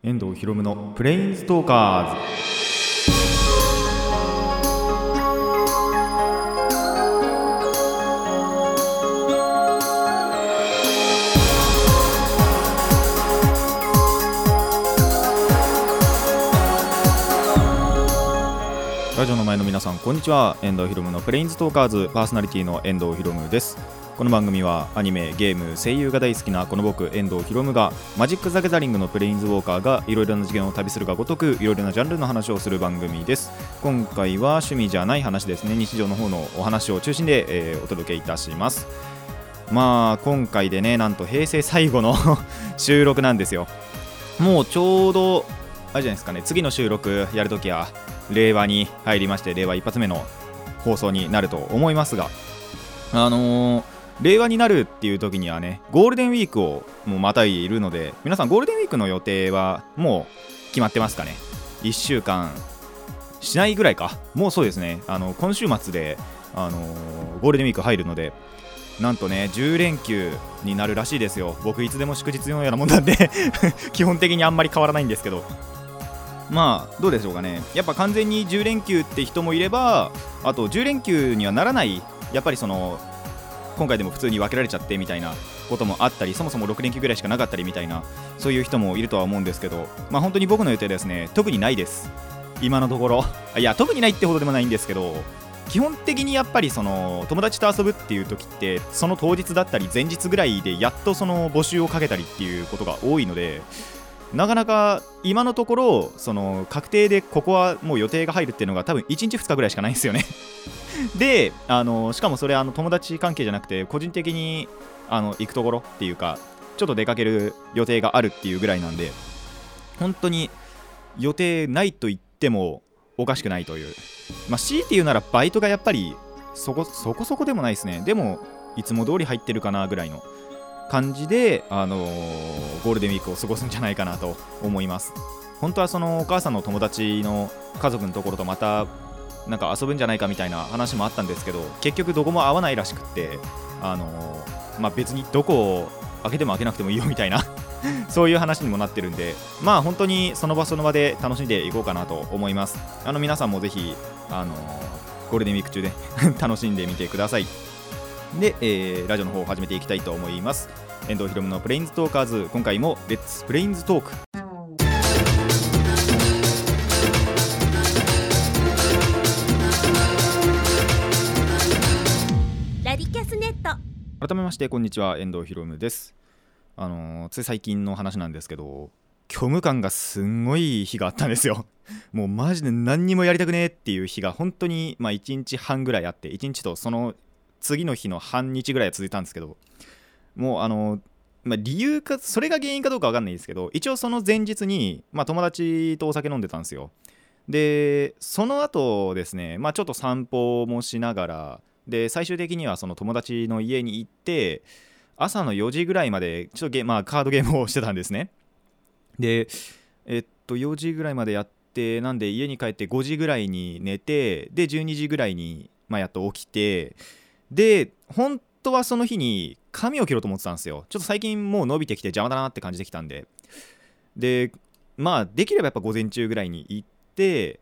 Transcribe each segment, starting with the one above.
遠藤ひろむのプレインストーカーズラジオの前の皆さんこんにちは。遠藤ひろむのプレインストーカーズパーソナリティの遠藤ひろむです。この番組はアニメ、ゲーム、声優が大好きなこの僕遠藤ひろむがマジック・ザ・ギャザリングのプレインズウォーカーがいろいろな次元を旅するがごとくいろいろなジャンルの話をする番組です。今回は趣味じゃない話ですね。日常の方のお話を中心で、えーお届けいたします。まあ今回でねなんと平成最後の 収録なんですよ。もうちょうどあれじゃないですかね。次の収録やるときは令和に入りまして令和一発目の放送になると思いますがあのー令和になるっていう時にはねゴールデンウィークをもうまたいるので皆さんゴールデンウィークの予定はもう決まってますかね？1週間しないぐらいか？もうそうですね。あの今週末で、あのーゴールデンウィーク入るのでなんとね10連休になるらしいですよ。僕いつでも祝日のようなもんなんで 基本的にあんまり変わらないんですけど。まあどうでしょうかね。やっぱ完全に10連休って人もいればあと10連休にはならないやっぱりその今回でも普通に分けられちゃってみたいなこともあったりそもそも6連休ぐらいしかなかったりみたいなそういう人もいるとは思うんですけどまあ本当に僕の予定ですね特にないです。今のところ。いや特にないってほどでもないんですけど基本的にやっぱりその友達と遊ぶっていう時ってその当日だったり前日ぐらいでやっとその募集をかけたりっていうことが多いのでなかなか今のところその確定でここはもう予定が入るっていうのが多分1日2日ぐらいしかないんですよね。であのしかもそれあの友達関係じゃなくて個人的にあの行くところっていうかちょっと出かける予定があるっていうぐらいなんで本当に予定ないと言ってもおかしくないという。まあ強いて言うならバイトがやっぱりそこそこそこでもないですね。でもいつも通り入ってるかなぐらいの。感じで、あのーゴールデンウィークを過ごすんじゃないかなと思います。本当はそのお母さんの友達の家族のところとまたなんか遊ぶんじゃないかみたいな話もあったんですけど結局どこも合わないらしくってあのーまあ、別にどこを開けても開けなくてもいいよみたいな そういう話にもなってるんでまあ本当にその場その場で楽しんでいこうかなと思います。あの皆さんもぜひあのーゴールデンウィーク中で 楽しんでみてください。で、えーラジオの方を始めていきたいと思います。遠藤ひろむのプレインズトーカーズ。今回もレッツプレインズトークラディキャスネット。改めましてこんにちは。遠藤ひろむです。あのーつい最近の話なんですけど虚無感がすんごい日があったんですよ。もうマジで何にもやりたくねえっていう日が本当にまあ1日半ぐらいあって1日とその次の日の半日ぐらい続いたんですけどもうあのまあ、理由かそれが原因かどうかわかんないですけど一応その前日に、まあ、友達とお酒飲んでたんですよ。でその後ですね、まあ、ちょっと散歩もしながらで最終的にはその友達の家に行って朝の4時ぐらいまでちょっとゲ、まあ、カードゲームをしてたんですね。でえっと4時ぐらいまでやってなんで家に帰って5時ぐらいに寝てで12時ぐらいに、まあ、やっと起きてで本当はその日に髪を切ろうと思ってたんですよ。ちょっと最近もう伸びてきて邪魔だなって感じてきたんで。でまあできればやっぱ午前中ぐらいに行って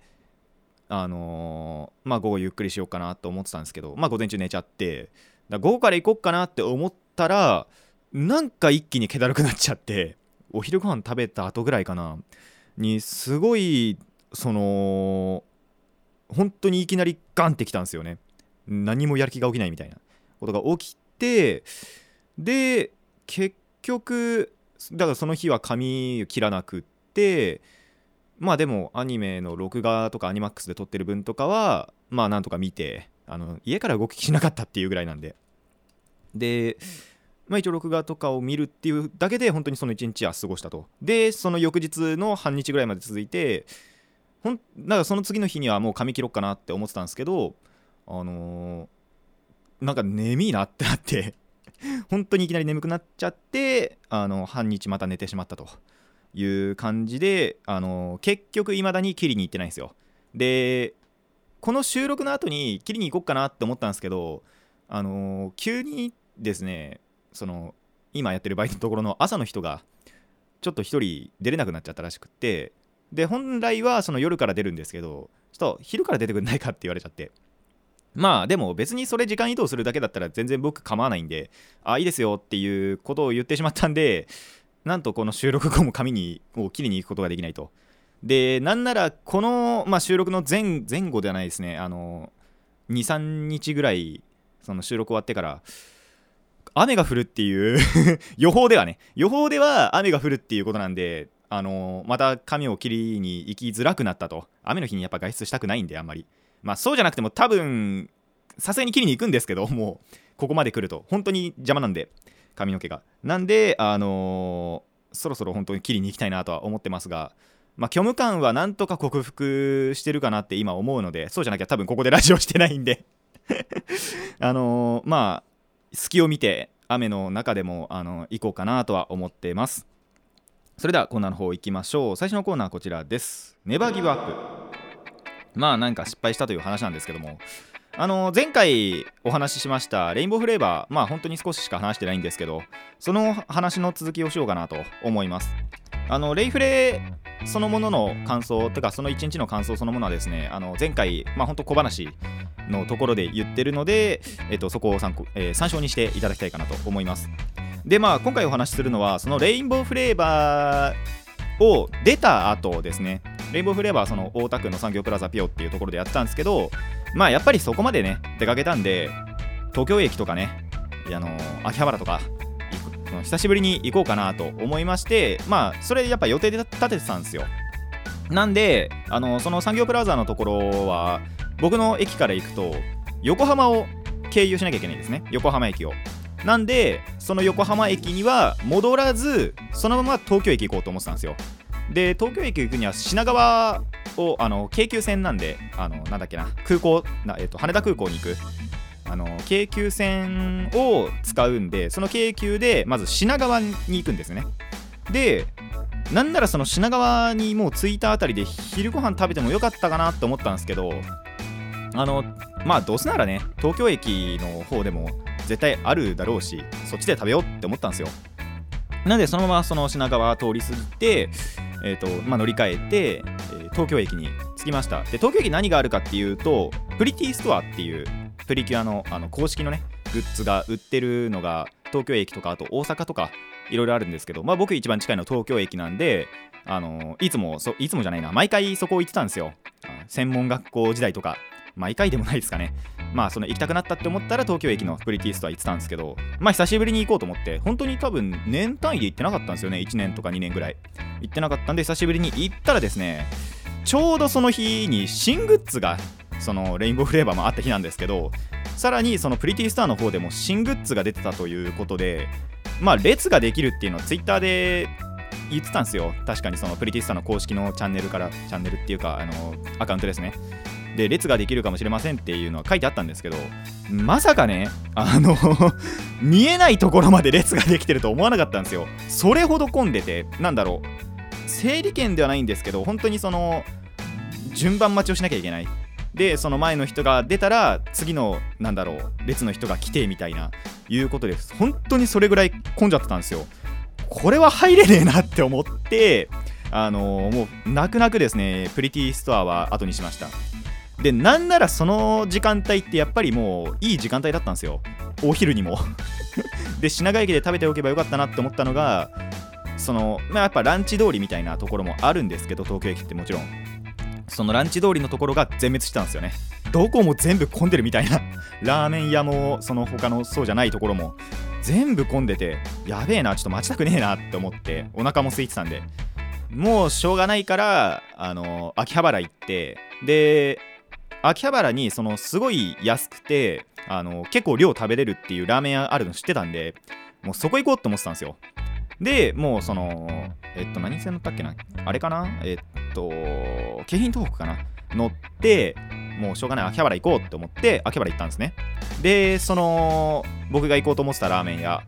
あのーまあ午後ゆっくりしようかなと思ってたんですけどまあ午前中寝ちゃってだ午後から行こうかなって思ったらなんか一気に気だるくなっちゃってお昼ご飯食べた後ぐらいかな。にすごいその本当にいきなりガンってきたんですよね。何もやる気が起きないみたいなことが起きてで結局だからその日は髪切らなくってまあでもアニメの録画とかアニマックスで撮ってる分とかはまあなんとか見てあの家から動きしなかったっていうぐらいなんで。でまあ一応録画とかを見るっていうだけで本当にその1日は過ごしたと。でその翌日の半日ぐらいまで続いてほんだからその次の日にはもう髪切ろうかなって思ってたんですけどあのーなんか眠いなってなって 本当にいきなり眠くなっちゃってあの半日また寝てしまったと。いう感じであの結局いまだに切りに行ってないんですよ。でこの収録の後に切りに行こうかなって思ったんですけどあの急にですねその今やってるバイトのところの朝の人がちょっと1人出れなくなっちゃったらしくってで本来はその夜から出るんですけどちょっと昼から出てくんないかって言われちゃって。まあでも別にそれ時間移動するだけだったら全然僕構わないんであいいですよっていうことを言ってしまったんで なんとこの収録後も紙にを切りに行くことができないと。でなんならこの、まあ、収録の前前後ではないですね。あの23日ぐらいその収録終わってから雨が降るっていう 予報ではね。予報では雨が降るっていうことなんであのまた髪を切りに行きづらくなったと。雨の日にやっぱ外出したくないんであんまり。まあそうじゃなくても多分さすがに切りに行くんですけど もうここまで来ると。本当に邪魔なんで髪の毛が。なんであのー、そろそろ本当に切りに行きたいなとは思ってますがまあ、虚無感はなんとか克服してるかなって今思うのでそうじゃなきゃ多分ここでラジオしてないんで。あのー、まあ隙を見て雨の中でも、あの行こうかなとは思ってます。それではコーナーの方行きましょう。最初のコーナーはこちらです。ネバーギブアップ。まあなんか失敗したという話なんですけども。あの前回お話ししましたレインボーフレーバーまあ本当に少ししか話してないんですけどその話の続きをしようかなと思います。あのレイフレそのものの感想とかその1日の感想そのものはですねあの前回まあ本当小話のところで言ってるので、えっと、そこを参考、えー、参照にしていただきたいかなと思います。でまあ今回お話しするのはそのレインボーフレーバーを出た後ですね。レインボーフレーバーその大田区の産業プラザピオっていうところでやってたんですけどまあやっぱりそこまでね出かけたんで東京駅とかねあの秋葉原とか久しぶりに行こうかなと思いましてまあそれでやっぱ予定で立ててたんですよ。なんであのその産業プラザのところは僕の駅から行くと横浜を経由しなきゃいけないんですね。横浜駅を。なんでその横浜駅には戻らずそのまま東京駅行こうと思ってたんですよ。で東京駅行くには品川をあの京急線なんであのなんだっけな空港な、えっと、羽田空港に行く。あの京急線を使うんでその京急でまず品川に行くんですね。でなんならその品川にもう着いたあたりで昼ご飯食べてもよかったかなと思ったんですけどあのまあどうせならね東京駅の方でも絶対あるだろうしそっちで食べようって思ったんですよ。なんでそのままその品川通り過ぎて、えーとまあ、乗り換えて、え、東京駅に着きました。で東京駅何があるかっていうとプリティストアっていうプリキュアのあの公式のねグッズが売ってるのが東京駅とかあと大阪とかいろいろあるんですけど、まあ、僕一番近いの東京駅なんであのいつもいつもじゃないな毎回そこ行ってたんですよ。専門学校時代とか毎回でもないですかね。まあその行きたくなったって思ったら東京駅のプリティストア行ってたんですけどまあ久しぶりに行こうと思って本当に多分年単位で行ってなかったんですよね。1年とか2年ぐらい行ってなかったんで久しぶりに行ったらですねちょうどその日に新グッズがそのレインボーフレーバーもあった日なんですけどさらにそのプリティスターの方でも新グッズが出てたということでまあ列ができるっていうのはツイッターで言ってたんですよ。確かにそのプリティスターの公式のチャンネルからチャンネルっていうかあのアカウントですね。で列ができるかもしれませんっていうのは書いてあったんですけどまさかねあの 見えないところまで列ができてると思わなかったんですよ。それほど混んでてなんだろう。整理券ではないんですけど本当にその順番待ちをしなきゃいけない。でその前の人が出たら次のなんだろう列の人が来てみたいないうことです。本当にそれぐらい混んじゃってたんですよ。これは入れねえなって思ってあのー、もう泣く泣くですねプリティストアは後にしました。でなんならその時間帯ってやっぱりもういい時間帯だったんですよ。お昼にも。で品川駅で食べておけばよかったなって思ったのがそのまあやっぱランチ通りみたいなところもあるんですけど東京駅ってもちろん。そのランチ通りのところが全滅したんですよね。どこも全部混んでるみたいな。ラーメン屋もその他のそうじゃないところも。全部混んでてやべえなちょっと待ちたくねえなって思ってお腹も空いてたんで。もうしょうがないからあの秋葉原行ってで秋葉原にそのすごい安くてあの結構量食べれるっていうラーメン屋あるの知ってたんでもうそこ行こうって思ってたんですよ。でもうそのえっと何線乗ったっけな？あれかな？えっと京浜東北かな？乗ってもうしょうがない。秋葉原行こうって思って秋葉原行ったんですね。でその僕が行こうと思ってたラーメン屋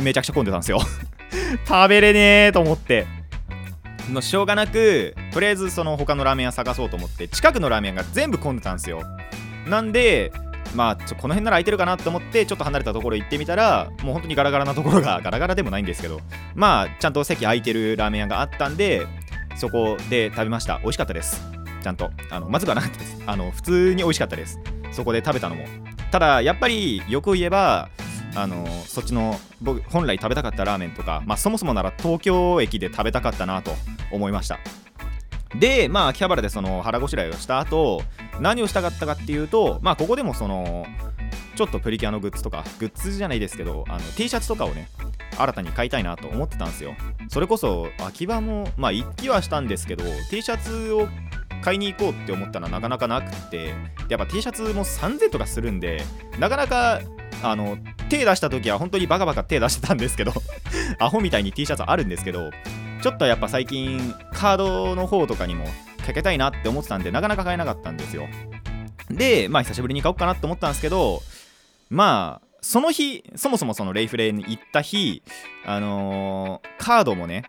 めちゃくちゃ混んでたんですよ。食べれねえと思って。のしょうがなくとりあえずその他のラーメン屋探そうと思って近くのラーメン屋が全部混んでたんですよ。なんでまあちょこの辺なら空いてるかなと思ってちょっと離れたところ行ってみたらもう本当にガラガラなところが ガラガラでもないんですけどまあちゃんと席空いてるラーメン屋があったんでそこで食べました。美味しかったです。ちゃんと。あのまずくはなかったです。あの普通に美味しかったです。そこで食べたのも。ただやっぱりよく言えばあのそっちの僕本来食べたかったラーメンとか、まあ、そもそもなら東京駅で食べたかったなと思いました。でまあ秋葉原でその腹ごしらえをした後何をしたかったかっていうとまあここでもそのちょっとプリキュアのグッズとかグッズじゃないですけどあの T シャツとかをね新たに買いたいなと思ってたんですよ。それこそ秋葉もまあ一気はしたんですけど T シャツを買いに行こうって思ったらなかなかなくってやっぱ T シャツも3000とかするんでなかなかあの手出した時は本当にバカバカ手出してたんですけど アホみたいに T シャツあるんですけどちょっとやっぱ最近カードの方とかにもかけたいなって思ってたんでなかなか買えなかったんですよ。でまあ久しぶりに買おうかなって思ったんですけどまあその日そもそもそのレイフレイに行った日あのー、カードもね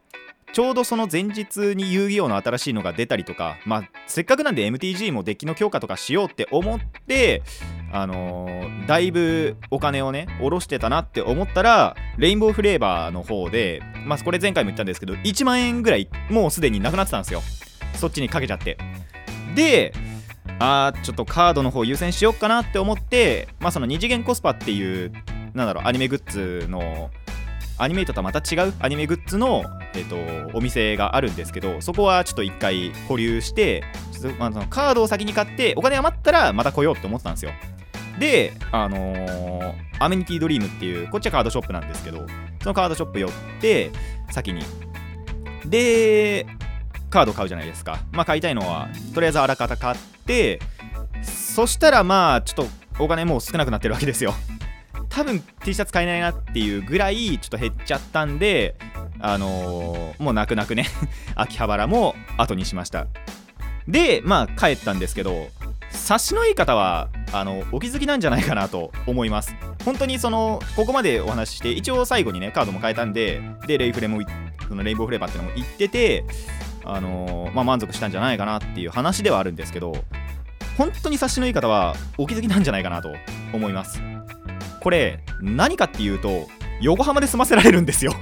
ちょうどその前日に遊戯王の新しいのが出たりとか、まあ、せっかくなんで MTG もデッキの強化とかしようって思って、あのー、だいぶお金をね、下ろしてたなって思ったら、レインボーフレーバーの方で、まあ、これ前回も言ったんですけど、1万円ぐらいもうすでになくなってたんですよ。そっちにかけちゃって。で、あーちょっとカードの方優先しようかなって思って、まあ、その二次元コスパっていう、なんだろう、アニメグッズのアニメイトとはまた違うアニメグッズの、えーと、お店があるんですけどそこはちょっと一回保留して、まあ、そのカードを先に買ってお金余ったらまた来ようって思ってたんですよ。であのー、アメニティドリームっていうこっちはカードショップなんですけどそのカードショップ寄って先に。でカード買うじゃないですか。まあ買いたいのはとりあえずあらかた買ってそしたらまあちょっとお金もう少なくなってるわけですよ。多分 T シャツ買えないなっていうぐらいちょっと減っちゃったんであのー、もう泣く泣くね。秋葉原も後にしました。でまあ帰ったんですけど察しのいい方はあのお気づきなんじゃないかなと思います。本当にそのここまでお話しして一応最後にねカードも変えたんででレイフレもそのレインボーフレーバーってのも言っててあのー、まあ、満足したんじゃないかなっていう話ではあるんですけど本当に察しのいい方はお気づきなんじゃないかなと思います。これ何かっていうと横浜で済ませられるんですよ。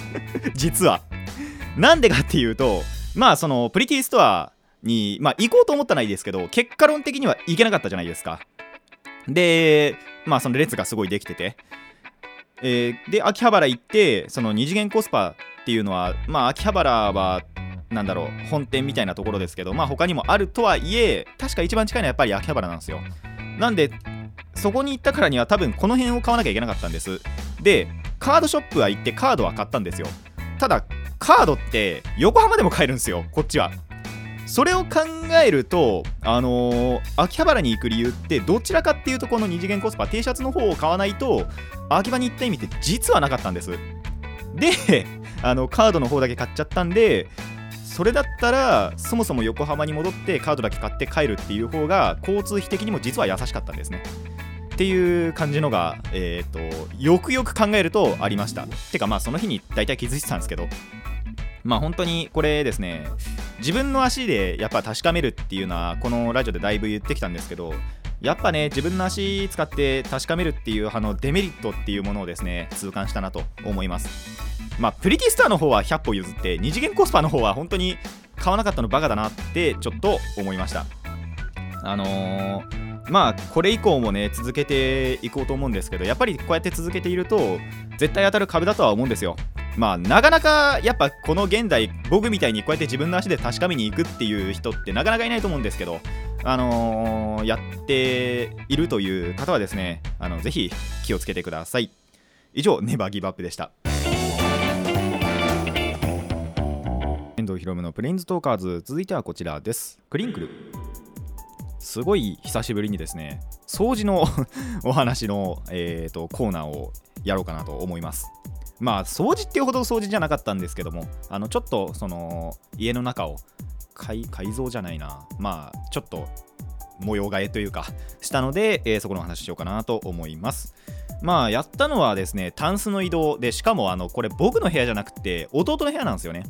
実は。なんでかっていうとまあそのプリティストアに、まあ、行こうと思ったないですけど結果論的には行けなかったじゃないですか。でまあその列がすごいできてて、えー、で秋葉原行ってその二次元コスパっていうのはまあ秋葉原はなんだろう本店みたいなところですけどまあ他にもあるとはいえ確か一番近いのはやっぱり秋葉原なんですよ。なんでそこに行ったからには多分この辺を買わなきゃいけなかったんです。でカードショップは行ってカードは買ったんですよ。ただカードって横浜でも買えるんですよ。こっちは。それを考えるとあのー、秋葉原に行く理由ってどちらかっていうとこの二次元コスパ T シャツの方を買わないと秋葉に行った意味って実はなかったんです。で あのカードの方だけ買っちゃったんでそれだったらそもそも横浜に戻ってカードだけ買って帰るっていう方が交通費的にも実は優しかったんですね。っていう感じのが、えーと、よくよく考えるとありました。てかまあその日に大体気づいてたんですけどまあ本当にこれですね自分の足でやっぱ確かめるっていうのはこのラジオでだいぶ言ってきたんですけどやっぱね自分の足使って確かめるっていうあのデメリットっていうものをですね痛感したなと思います。まあプリティスターの方は100歩譲って二次元コスパの方は本当に買わなかったのバカだなってちょっと思いました。あのーまあこれ以降もね続けていこうと思うんですけどやっぱりこうやって続けていると絶対当たる壁だとは思うんですよ。まあなかなかやっぱこの現代僕みたいにこうやって自分の足で確かめに行くっていう人ってなかなかいないと思うんですけどあのー、やっているという方はですねあのぜひ気をつけてください。以上ネバーギブアップでした。遠藤ひろむのプレインズトーカーズ続いてはこちらです。クリンクルすごい久しぶりにですね掃除の お話の、えーと、コーナーをやろうかなと思います。まあ掃除っていうほど掃除じゃなかったんですけどもあのちょっとその家の中を改造じゃないな。まあちょっと模様替えというかしたので、えー、そこの話しようかなと思います。まあやったのはですねタンスの移動でしかもあのこれ僕の部屋じゃなくて弟の部屋なんですよね。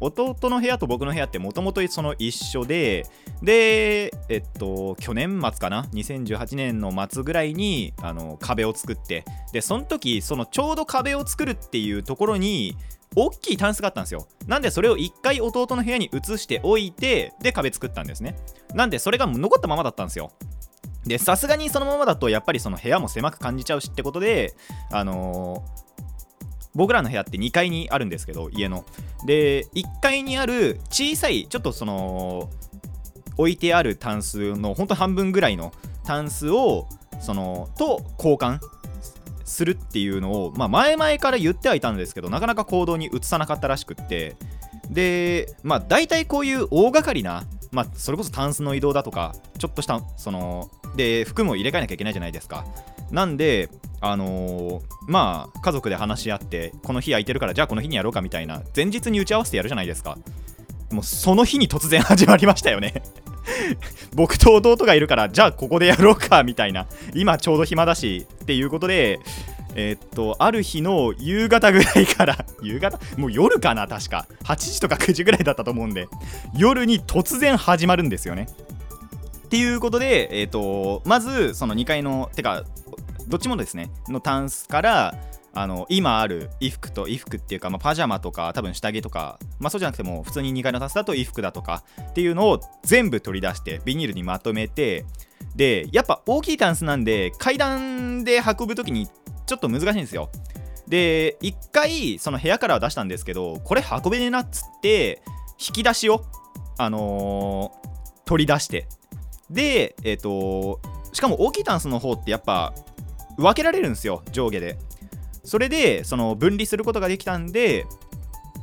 弟の部屋と僕の部屋ってもともとその一緒ででえっと去年末かな？2018年の末ぐらいにあの壁を作ってでその時そのちょうど壁を作るっていうところに大きいタンスがあったんですよ。なんでそれを1回弟の部屋に移しておいてで壁作ったんですね。なんでそれが残ったままだったんですよ。でさすがにそのままだとやっぱりその部屋も狭く感じちゃうしってことであのー僕らの部屋って2階にあるんですけど家の。で1階にある小さいちょっとその置いてあるタンスのほんと半分ぐらいのタンスをそのと交換するっていうのを、まあ、前々から言ってはいたんですけどなかなか行動に移さなかったらしくって。でまあ大体こういう大掛かりなまあ、それこそタンスの移動だとかちょっとしたそので服も入れ替えなきゃいけないじゃないですか。なんであのー、まあ家族で話し合ってこの日空いてるからじゃあこの日にやろうかみたいな前日に打ち合わせてやるじゃないですか。もうその日に突然 始まりましたよね。僕と弟がいるからじゃあここでやろうかみたいな。今ちょうど暇だしっていうことでえー、っとある日の夕方ぐらいから 夕方？もう夜かな確か。8時とか9時ぐらいだったと思うんで夜に突然始まるんですよね。っていうことで、えーと、まずその2階のてかどっちもですねのタンスからあの今ある衣服と衣服っていうか、まあ、パジャマとか多分下着とか、まあ、そうじゃなくても普通に2階のタンスだと衣服だとかっていうのを全部取り出してビニールにまとめてでやっぱ大きいタンスなんで階段で運ぶ時にちょっと難しいんですよ。で1回その部屋からは出したんですけどこれ運べねえなっつって引き出しをあのー、取り出してで、えっ、ー、と、しかも大きいタンスの方ってやっぱ分けられるんですよ、上下で。それで、その分離することができたんで、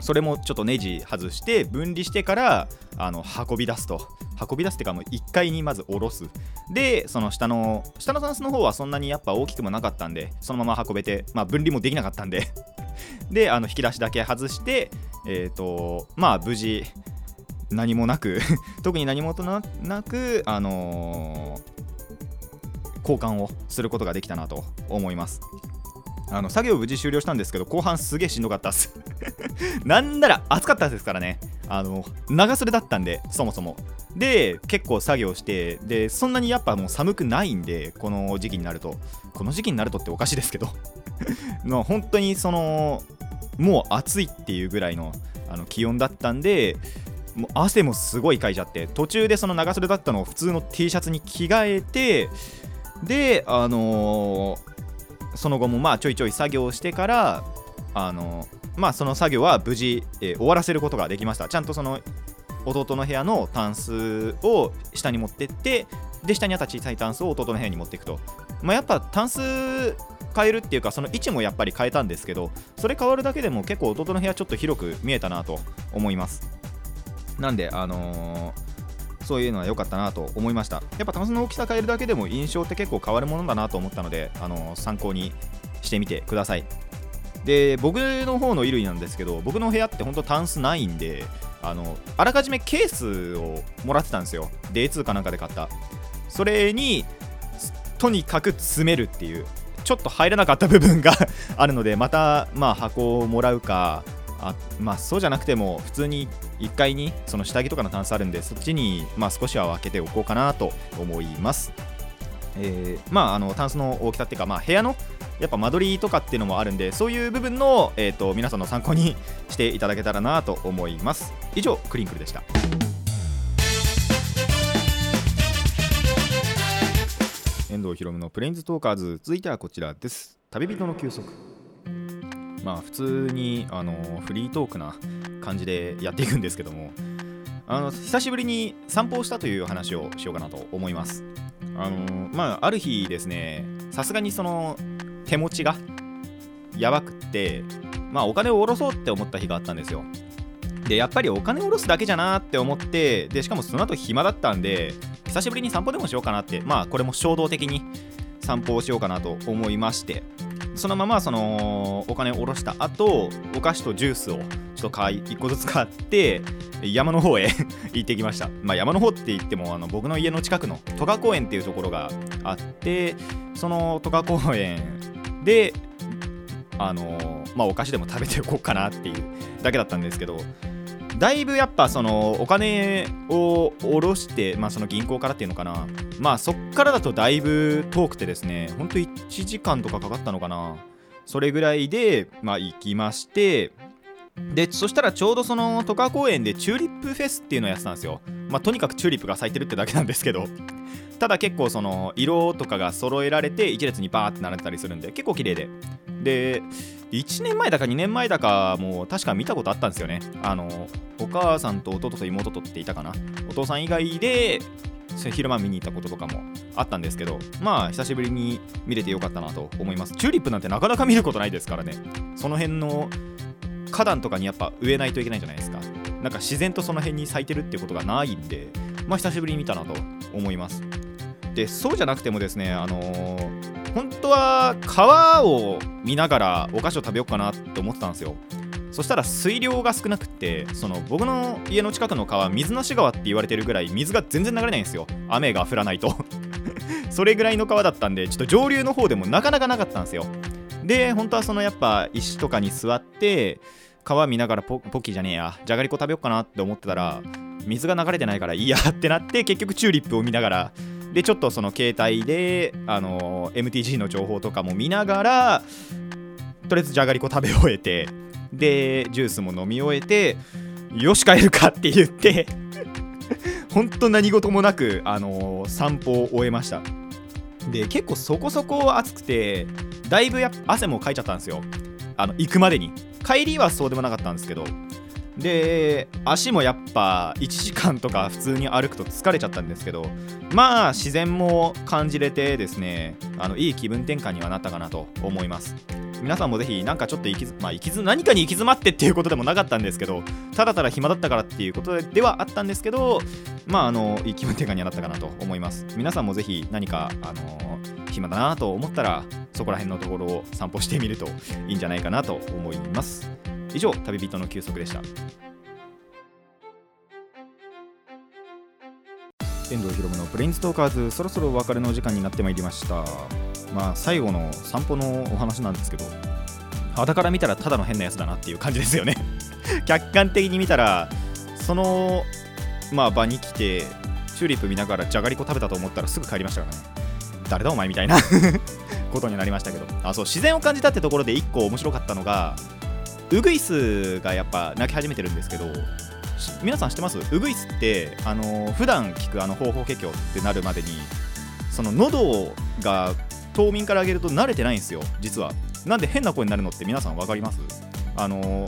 それもちょっとネジ外して分離してからあの運び出すと。運び出すっていうかもう1階にまず下ろす。でその下の下のタンスの方はそんなにやっぱ大きくもなかったんでそのまま運べてまあ分離もできなかったんで。であの引き出しだけ外してえっ、ー、とまあ無事何もなく 特に何もなく、あのー、交換をすることができたなと思います。あの作業無事終了したんですけど後半すげえしんどかったっす。なんなら暑かったですからね。あの長袖だったんでそもそも。で結構作業してでそんなにやっぱもう寒くないんでこの時期になると。この時期になるとっておかしいですけど。の本当にそのもう暑いっていうぐらいのあの気温だったんでもう汗もすごいかいちゃって途中でその長袖だったのを普通の T シャツに着替えてであのー、その後もまあちょいちょい作業してからあのー、まあその作業は無事、えー、終わらせることができました。ちゃんとその弟の部屋のタンスを下に持ってってで下にあった小さいタンスを弟の部屋に持っていくと。まあやっぱタンス変えるっていうかその位置もやっぱり変えたんですけどそれ変わるだけでも結構弟の部屋ちょっと広く見えたなと思います。なんで、あのー、そういうのは良かったなと思いました。やっぱタンスの大きさ変えるだけでも印象って結構変わるものだなと思ったので、あの、参考にしてみてください。で、僕の方の衣類なんですけど、僕の部屋って本当タンスないんで、あの、あらかじめケースをもらってたんですよ。D2 かなんかで買った。それに、とにかく詰めるっていう、ちょっと入らなかった部分が あるので、また、まあ、箱をもらうか、あまあそうじゃなくても普通に1階にその下着とかのタンスあるんでそっちにまあ少しは分けておこうかなと思います、えー、まああのタンスの大きさっていうかまあ部屋のやっぱ間取りとかっていうのもあるんでそういう部分の、えーと、皆さんの参考にしていただけたらなと思います。以上クリンクルでした。遠藤ひろむのプレインズトーカーズ。続いてはこちらです。旅人の休息。まあ普通にあのフリートークな感じでやっていくんですけどもあの久しぶりに散歩をしたという話をしようかなと思います。あのまあある日ですねさすがにその手持ちがやばくってまあお金を下ろそうって思った日があったんですよ。でやっぱりお金を下ろすだけじゃなって思ってでしかもその後暇だったんで久しぶりに散歩でもしようかなってまあこれも衝動的に散歩をしようかなと思いまして。そのままそのお金を下ろした後お菓子とジュースをちょっと買い1個ずつ買って山の方へ 行ってきました、まあ、山の方って言ってもあの僕の家の近くの戸川公園っていうところがあってその戸川公園であのまあお菓子でも食べておこうかなっていうだけだったんですけどだいぶやっぱそのお金を下ろして、まあ、その銀行からっていうのかな。まあそっからだとだいぶ遠くてですねほんと1時間とかかかったのかな。それぐらいでまあ行きましてでそしたらちょうどその戸川公園でチューリップフェスっていうのをやってたんですよ。まあとにかくチューリップが咲いてるってだけなんですけど。ただ結構その色とかが揃えられて一列にバーって並んでたりするんで結構綺麗で。で1年前だか2年前だかも確か見たことあったんですよね。あのお母さんと弟と妹とっていたかな。お父さん以外で昼間見に行ったこととかもあったんですけどまあ久しぶりに見れてよかったなと思います。チューリップなんてなかなか見ることないですからね。その辺の花壇とかにやっぱ植えないといけないじゃないですか。なんか自然とその辺に咲いてるってことがないんでまあ久しぶりに見たなと思います。でそうじゃなくてもですねあのー、本当は川を見ながらお菓子を食べようかなって思ってたんですよ。そしたら水量が少なくってその僕の家の近くの川水無川って言われてるぐらい水が全然流れないんですよ。雨が降らないと。それぐらいの川だったんでちょっと上流の方でもなかなかなかったんですよ。で本当はそのやっぱ石とかに座って川見ながらポポッキーじゃねえやじゃがりこ食べようかなって思ってたら水が流れてないからいいやってなって結局チューリップを見ながらでちょっとその携帯であの MTG の情報とかも見ながらとりあえずじゃがりこ食べ終えてでジュースも飲み終えてよし帰るかって言って 本当何事もなく、あの散歩を終えました。で結構そこそこ暑くてだいぶや汗もかいちゃったんですよ。あの行くまでに。帰りはそうでもなかったんですけどで足もやっぱ1時間とか普通に歩くと疲れちゃったんですけどまあ自然も感じれてですねあのいい気分転換にはなったかなと思います。皆さんもぜひなんかちょっと行き,、まあ、行き何かに行き詰まってっていうことでもなかったんですけどただただ暇だったからっていうことではあったんですけどまああのいい気分転換にはなったかなと思います。皆さんもぜひ何かあの暇だなと思ったらそこら辺のところを散歩してみるといいんじゃないかなと思います。以上旅人の休息でした。遠藤ひろむのプレインズトーカーズそろそろお別れのお時間になってまいりました。まあ最後の散歩のお話なんですけど肌から見たらただの変なやつだなっていう感じですよね。客観的に見たらそのまあ場に来てチューリップ見ながらじゃがりこ食べたと思ったらすぐ帰りましたからね。誰だお前みたいな ことになりましたけど。あそう自然を感じたってところで1個面白かったのがウグイスがやっぱ鳴き始めてるんですけど皆さん知ってます？ウグイスってあの普段聞くあの方法結局ってなるまでにその喉が冬眠から上げると慣れてないんですよ実は。なんで変な声になるのって皆さん分かります？あの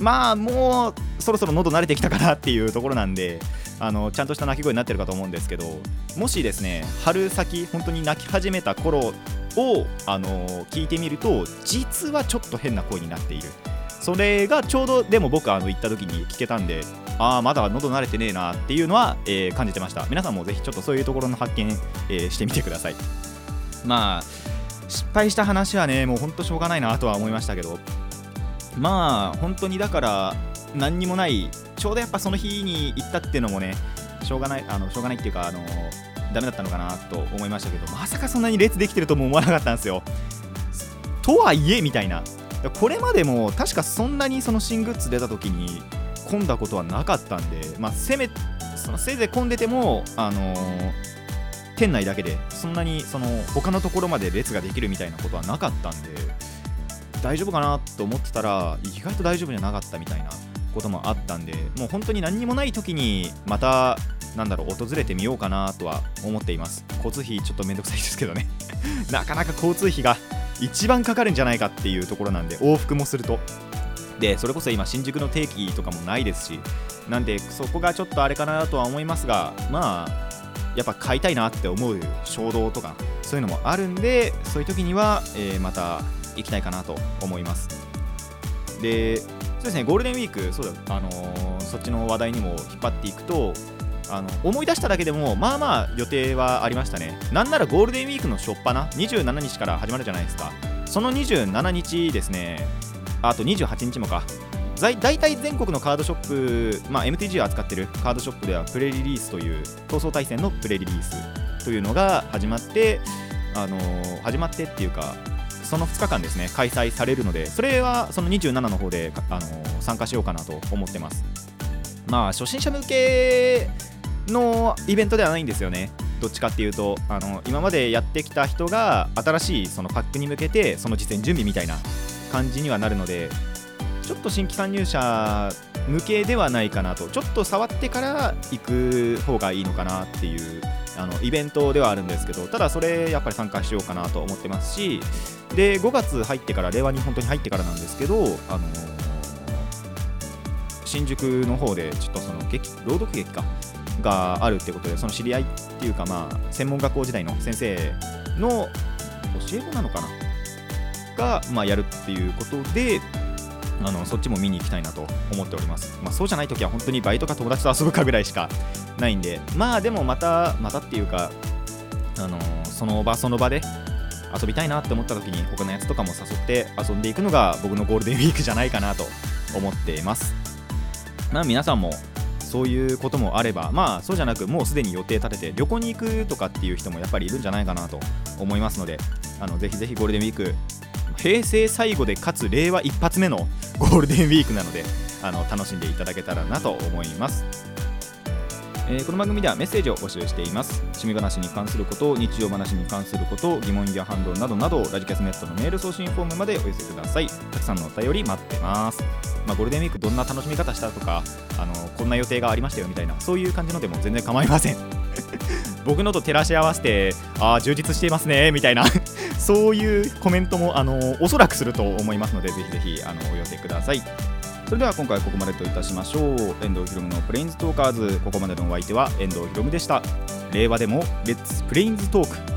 まあもうそろそろ喉慣れてきたかなっていうところなんであのちゃんとした鳴き声になってるかと思うんですけどもしですね春先本当に鳴き始めた頃をあの聞いてみると実はちょっと変な声になっている。それがちょうどでも僕あの行った時に聞けたんでああまだ喉慣れてねえなっていうのは、えー、感じてました。皆さんもぜひちょっとそういうところの発見、えー、してみてください。まあ失敗した話はねもうほんとしょうがないなとは思いましたけど。まあ本当にだから何にもないちょうどやっぱその日に行ったっていうのもねしょうがないあのしょうがないっていうかあのダメだったのかなと思いましたけどまさかそんなに列できてるとも思わなかったんですよ。とはいえみたいな。これまでも確かそんなにその新グッズ出た時に混んだことはなかったんで、まあ、せめそのせいぜい混んでても、あのー、店内だけでそんなにその他のところまで列ができるみたいなことはなかったんで大丈夫かなと思ってたら意外と大丈夫じゃなかったみたいなこともあったんでもう本当に何にもない時にまたなんだろう訪れてみようかなとは思っています。交通費ちょっとめんどくさいですけどね。なかなか交通費が一番かかるんじゃないかっていうところなんで往復もすると。でそれこそ今新宿の定期とかもないですしなんでそこがちょっとあれかなとは思いますがまあやっぱ買いたいなって思う衝動とかそういうのもあるんでそういう時には、えー、また行きたいかなと思います。でそうですねゴールデンウィークそうだ、あのー、そっちの話題にも引っ張っていくとあの思い出しただけでもまあまあ予定はありましたね。なんならゴールデンウィークの初っ端27日から始まるじゃないですか。その27日ですね。あと28日もか。大体全国のカードショップ、まあ、MTG を扱ってるカードショップではプレリリースという闘争対戦のプレリリースというのが始まって、あのー、始まってっていうかその2日間ですね開催されるのでそれはその27の方で、あのー、参加しようかなと思ってます。まあ初心者向けのイベントではないんですよね。どっちかっていうとあの今までやってきた人が新しいそのパックに向けてその事前準備みたいな感じにはなるのでちょっと新規加入者向けではないかなと。ちょっと触ってから行く方がいいのかなっていうあのイベントではあるんですけどただそれやっぱり参加しようかなと思ってますしで5月入ってから令和に本当に入ってからなんですけどあの新宿の方でちょっとその劇朗読劇か。があるってことでその知り合いっていうかまあ専門学校時代の先生の教え子なのかな？が、まあ、やるっていうことであのそっちも見に行きたいなと思っております、まあ、そうじゃない時は本当にバイトか友達と遊ぶかぐらいしかないんでまあでもまたまたっていうかあのその場その場で遊びたいなって思った時に他のやつとかも誘って遊んでいくのが僕のゴールデンウィークじゃないかなと思っています。まあ皆さんもそういうこともあればまあそうじゃなくもうすでに予定立てて旅行に行くとかっていう人もやっぱりいるんじゃないかなと思いますのであのぜひぜひゴールデンウィーク平成最後でかつ令和一発目のゴールデンウィークなのであの楽しんでいただけたらなと思います、えーこの番組ではメッセージを募集しています。趣味話に関すること日常話に関すること疑問や反論などなどラジキャスネットのメール送信フォームまでお寄せください。たくさんのお便り待ってます。まあ、ゴールデンウィークどんな楽しみ方したとかあのこんな予定がありましたよみたいなそういう感じのでも全然構いません。僕のと照らし合わせてああ充実していますねみたいな。そういうコメントもあのおそらくすると思いますのでぜひぜひあのお寄せください。それでは今回ここまでといたしましょう。遠藤ひろむのプレインズトーカーズ。ここまでのお相手は遠藤ひろむでした。令和でもレッツプレインズトーク。